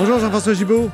Bonjour Jean-François Gibault.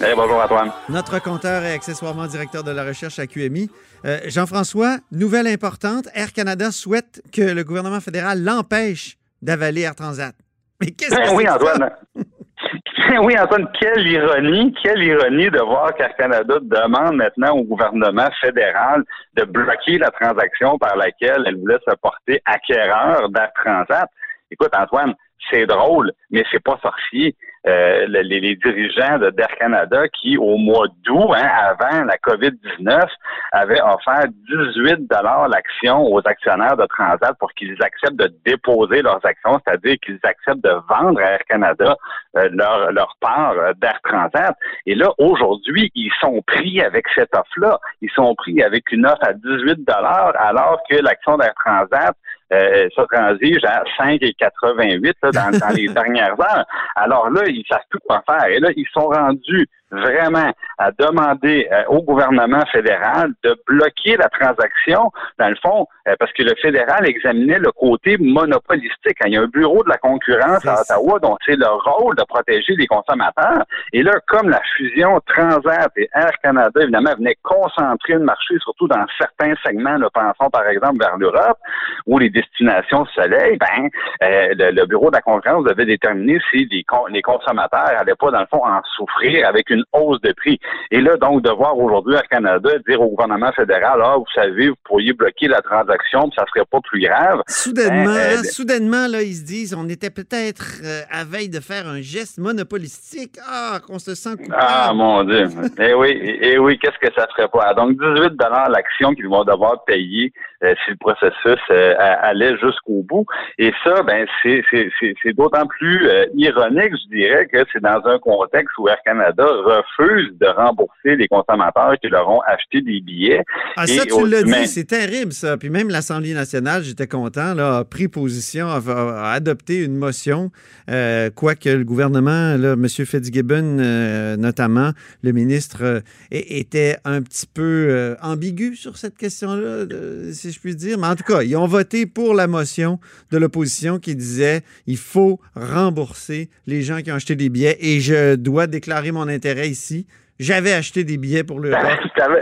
Hey, bonjour Antoine. Notre compteur et accessoirement directeur de la recherche à QMI. Euh, Jean-François, nouvelle importante, Air Canada souhaite que le gouvernement fédéral l'empêche d'avaler Air Transat. Mais qu'est-ce que oui, Antoine. oui, Antoine, quelle ironie, quelle ironie de voir qu'Air Canada demande maintenant au gouvernement fédéral de bloquer la transaction par laquelle elle voulait se porter acquéreur d'Air Transat. Écoute, Antoine, c'est drôle, mais c'est pas sorcier. Euh, les, dirigeants d'Air Canada qui, au mois d'août, hein, avant la COVID-19, avaient offert 18 dollars l'action aux actionnaires de Transat pour qu'ils acceptent de déposer leurs actions, c'est-à-dire qu'ils acceptent de vendre à Air Canada euh, leur, leur part euh, d'Air Transat. Et là, aujourd'hui, ils sont pris avec cette offre-là. Ils sont pris avec une offre à 18 dollars alors que l'action d'Air Transat euh, ça transige à 5,88 dans, dans les dernières heures. Alors là, ils savent tout quoi faire. Et là, ils sont rendus vraiment à demander euh, au gouvernement fédéral de bloquer la transaction, dans le fond, euh, parce que le fédéral examinait le côté monopolistique. Il y a un bureau de la concurrence à Ottawa dont c'est le rôle de protéger les consommateurs. Et là, comme la fusion Transat et Air Canada, évidemment, venait concentrer le marché, surtout dans certains segments, là, pensons par exemple vers l'Europe, ou les destinations soleil, ben, euh, le, bureau de la concurrence devait déterminer si les, les consommateurs n'allaient pas, dans le fond, en souffrir avec une hausse de prix. Et là, donc, de voir aujourd'hui Air Canada dire au gouvernement fédéral, ah, vous savez, vous pourriez bloquer la transaction, ça serait pas plus grave. Soudainement, ben, euh, soudainement, là, ils se disent, on était peut-être euh, à veille de faire un geste monopolistique. Ah, qu'on se sent coupable. Ah, mon Dieu. eh oui, eh oui, qu'est-ce que ça ferait pas? Donc, 18 l'action qu'ils vont devoir payer euh, si le processus allait jusqu'au bout. Et ça, ben, c'est d'autant plus ironique, je dirais, que c'est dans un contexte où Air Canada refusent de rembourser les consommateurs qui leur ont acheté des billets. Ah, ça, tu l'as dit, c'est terrible, ça. Puis même l'Assemblée nationale, j'étais content, là, a pris position, a, adopté une motion, euh, quoique le gouvernement, là, M. Fitzgibbon, euh, notamment, le ministre, euh, était un petit peu ambigu sur cette question-là, si je puis dire. Mais en tout cas, ils ont voté pour la motion de l'opposition qui disait il faut rembourser les gens qui ont acheté des billets et je dois déclarer mon intérêt ici. J'avais acheté des billets pour le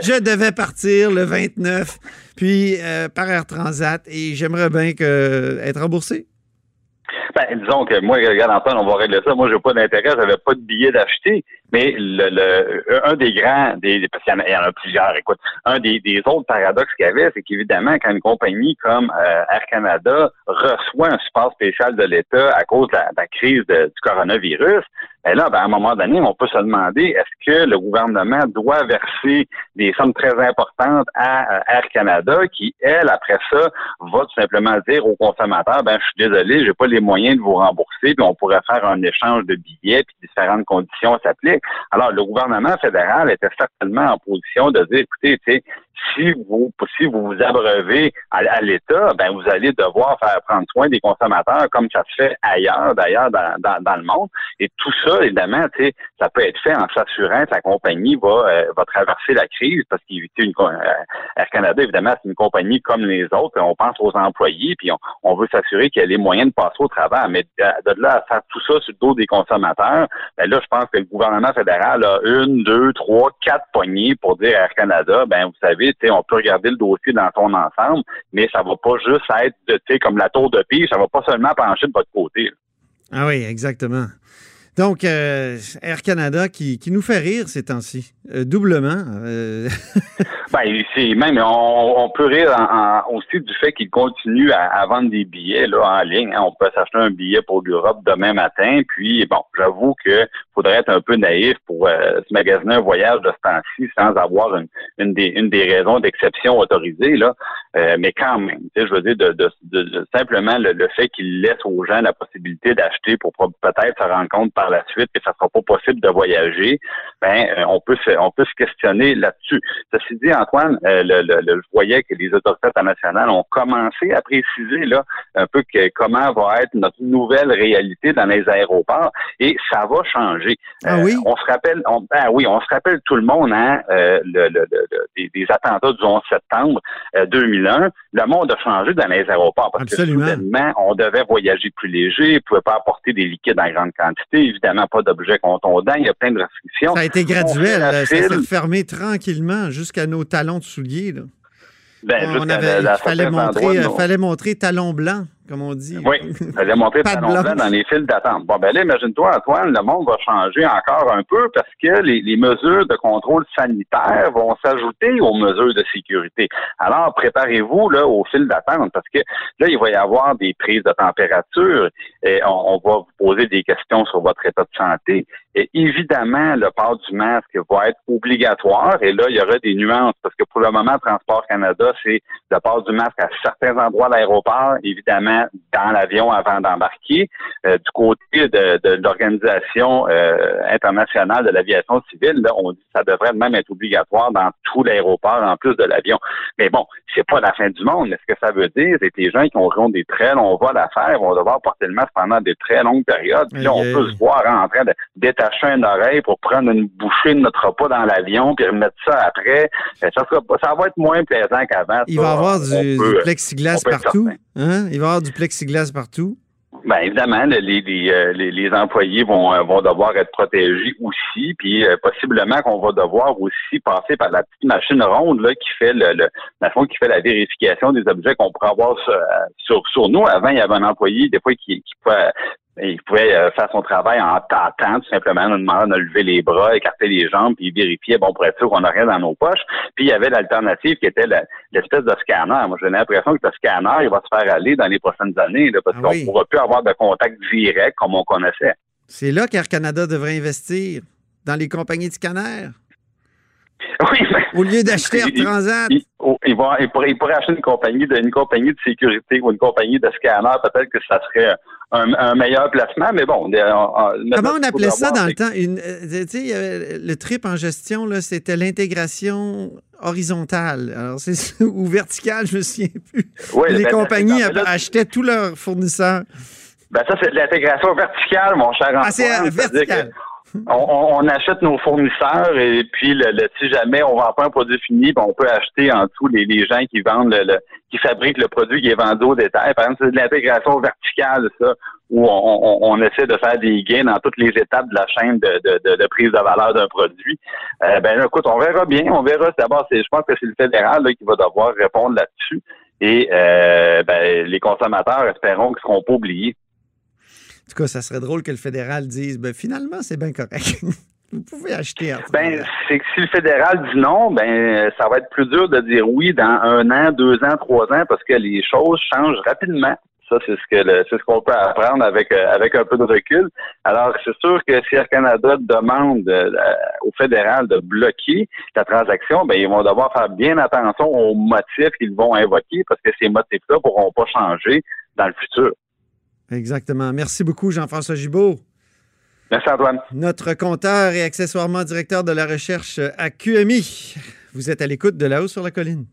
Je devais partir le 29, puis euh, par Air Transat, et j'aimerais bien que, être remboursé. Ben, disons que moi, regarde Antoine, on va régler ça. Moi, j'ai pas d'intérêt, j'avais pas de billets d'acheter. Mais le, le, un des grands, des, parce qu'il y, en a plusieurs, écoute, un des, des autres paradoxes qu'il y avait, c'est qu'évidemment, quand une compagnie comme euh, Air Canada reçoit un support spécial de l'État à cause de la, crise du coronavirus, ben là, ben, à un moment donné, on peut se demander est-ce que le gouvernement doit verser des sommes très importantes à euh, Air Canada, qui, elle, après ça, va tout simplement dire aux consommateurs ben je suis désolé, j'ai pas les moyens de vous rembourser, puis on pourrait faire un échange de billets, puis différentes conditions s'appliquent. Alors, le gouvernement fédéral était certainement en position de dire écoutez, tu sais, si vous si vous vous abreuvez à, l'État, ben vous allez devoir faire prendre soin des consommateurs comme ça se fait ailleurs, d'ailleurs dans, dans, le monde. Et tout ça, évidemment, ça peut être fait en s'assurant que la compagnie va euh, va traverser la crise parce qu'éviter une euh, Air Canada, évidemment, c'est une compagnie comme les autres. On pense aux employés, puis on, veut s'assurer qu'il y a les moyens de passer au travail. Mais de, là à faire tout ça sur le dos des consommateurs, ben là, je pense que le gouvernement fédéral a une, deux, trois, quatre poignées pour dire à Air Canada, ben vous savez, on peut regarder le dossier dans son ensemble, mais ça va pas juste être, comme la tour de pire, ça va pas seulement pencher de votre côté. Ah oui, exactement. Donc, euh, Air Canada qui, nous fait rire ces temps-ci, euh, doublement. Euh. ben, c'est même, on, peut rire aussi du fait qu'ils continuent à, vendre des billets là, en ligne. Hein. On peut s'acheter un billet pour l'Europe demain matin. Puis, bon, j'avoue qu'il faudrait être un peu naïf pour se magasiner un voyage de ce temps-ci sans avoir une, des, une des raisons d'exception autorisées. Là. mais quand même, je veux dire, de, simplement le, fait qu'ils laissent aux gens la possibilité d'acheter pour peut-être se rendre compte la suite que ça sera pas possible de voyager, ben euh, on peut se, on peut se questionner là-dessus. Ceci dit, Antoine, euh, le, le, je voyais que les autorités internationales ont commencé à préciser là un peu que comment va être notre nouvelle réalité dans les aéroports et ça va changer. Ah oui? Euh, on se rappelle, on, ben oui, on se rappelle tout le monde hein, le, des, des, attentats du 11 septembre 2001. Le monde a changé dans les aéroports parce Absolument. que on devait voyager plus léger, on pouvait pas apporter des liquides en grande quantité évidemment pas d'objets contondants. Il y a plein de restrictions. Ça a été graduel. Ça s'est fermé tranquillement jusqu'à nos talons de souliers. Là. Ben, on avait, il fallait montrer, fallait montrer talon blanc comme on dit. Oui, ça a montré talon blanc dans les files d'attente. Bon, ben là, imagine-toi, Antoine, le monde va changer encore un peu parce que les, les mesures de contrôle sanitaire vont s'ajouter aux mesures de sécurité. Alors, préparez-vous là au fil d'attente parce que là, il va y avoir des prises de température et on, va vous poser des questions sur votre état de santé. Et évidemment, le port du masque va être obligatoire et là, il y aura des nuances parce que pour le moment, Transport Canada, c'est le port du masque à certains endroits de l'aéroport, évidemment dans l'avion avant d'embarquer. Euh, du côté de, l'Organisation euh, internationale de l'aviation civile, là, on dit que ça devrait même être obligatoire dans tout l'aéroport en plus de l'avion. Mais bon, c'est pas la fin du monde. Mais ce que ça veut dire, c'est que les gens qui auront des très longs vols à faire vont devoir porter le masque pendant des très longues périodes. Puis là, on peut se voir en train de détacher une oreille pour prendre une bouchée de notre repas dans l'avion puis remettre ça après. Ça, sera, ça va être moins plaisant qu'avant. Il va y avoir du, plexiglas partout. Hein? Il va y avoir du plexiglas partout? Bien, évidemment, les, euh, les, les, employés vont, euh, vont devoir être protégés aussi, puis euh, possiblement qu'on va devoir aussi passer par la petite machine ronde là, qui fait le, le qui fait la vérification des objets qu'on pourrait avoir sur, sur, nous. Avant, il y avait un employé, des fois, qui, qui pouvait il pouvait euh, faire son travail en tâtant, tout simplement, nous demandant de lever les bras, écarter les jambes, puis vérifier, bon, pour être sûr qu'on n'a rien dans nos poches. Puis il y avait l'alternative qui était l'espèce de scanner. Moi, j'ai l'impression que le scanner, il va se faire aller dans les prochaines années, parce ah qu'on ne pourra plus avoir de contact direct comme on connaissait. C'est là qu'Air Canada devrait investir, dans les compagnies de scanners? Oui, Au lieu d'acheter Air Transat? Oh, il, va, il, pourrait, il, pourrait, acheter une compagnie, de, une compagnie de sécurité ou une compagnie de scanner. Peut-être que ça serait un, meilleur placement, mais bon. Comment on appelait ça dans le temps? Une, euh, le trip en gestion, c'était l'intégration horizontale. Alors, c'est ou verticale, je me souviens plus. Les ben, compagnies achetaient tous leurs fournisseurs. Ben ça, c'est de l'intégration verticale, mon cher Ah, c'est euh, vertical on, achète nos fournisseurs et puis le, si jamais on vend pas un produit fini, ben, on peut acheter en dessous les, gens qui vendent le, qui fabriquent le produit qui est vendu au détail. Par exemple, c'est de l'intégration verticale, ça, où on, essaie de faire des gains dans toutes les étapes de la chaîne de, prise de valeur d'un produit. Euh, ben écoute, on verra bien, on verra. D'abord, je pense que c'est le fédéral qui va devoir répondre là-dessus. Et euh, ben, les consommateurs, espérons qu'ils ne seront pas oubliés. En tout cas, ça serait drôle que le fédéral dise ben, finalement, c'est bien correct. Vous pouvez acheter un Ben, c'est que si le fédéral dit non, ben ça va être plus dur de dire oui dans un an, deux ans, trois ans, parce que les choses changent rapidement. Ça, c'est ce que c'est ce qu'on peut apprendre avec euh, avec un peu de recul. Alors, c'est sûr que si Air Canada demande euh, au fédéral de bloquer la transaction, ben ils vont devoir faire bien attention aux motifs qu'ils vont invoquer parce que ces motifs-là pourront pas changer dans le futur. Exactement. Merci beaucoup, Jean-François Gibault. Merci, Antoine. Notre compteur et accessoirement directeur de la recherche à QMI. Vous êtes à l'écoute de là-haut sur la colline.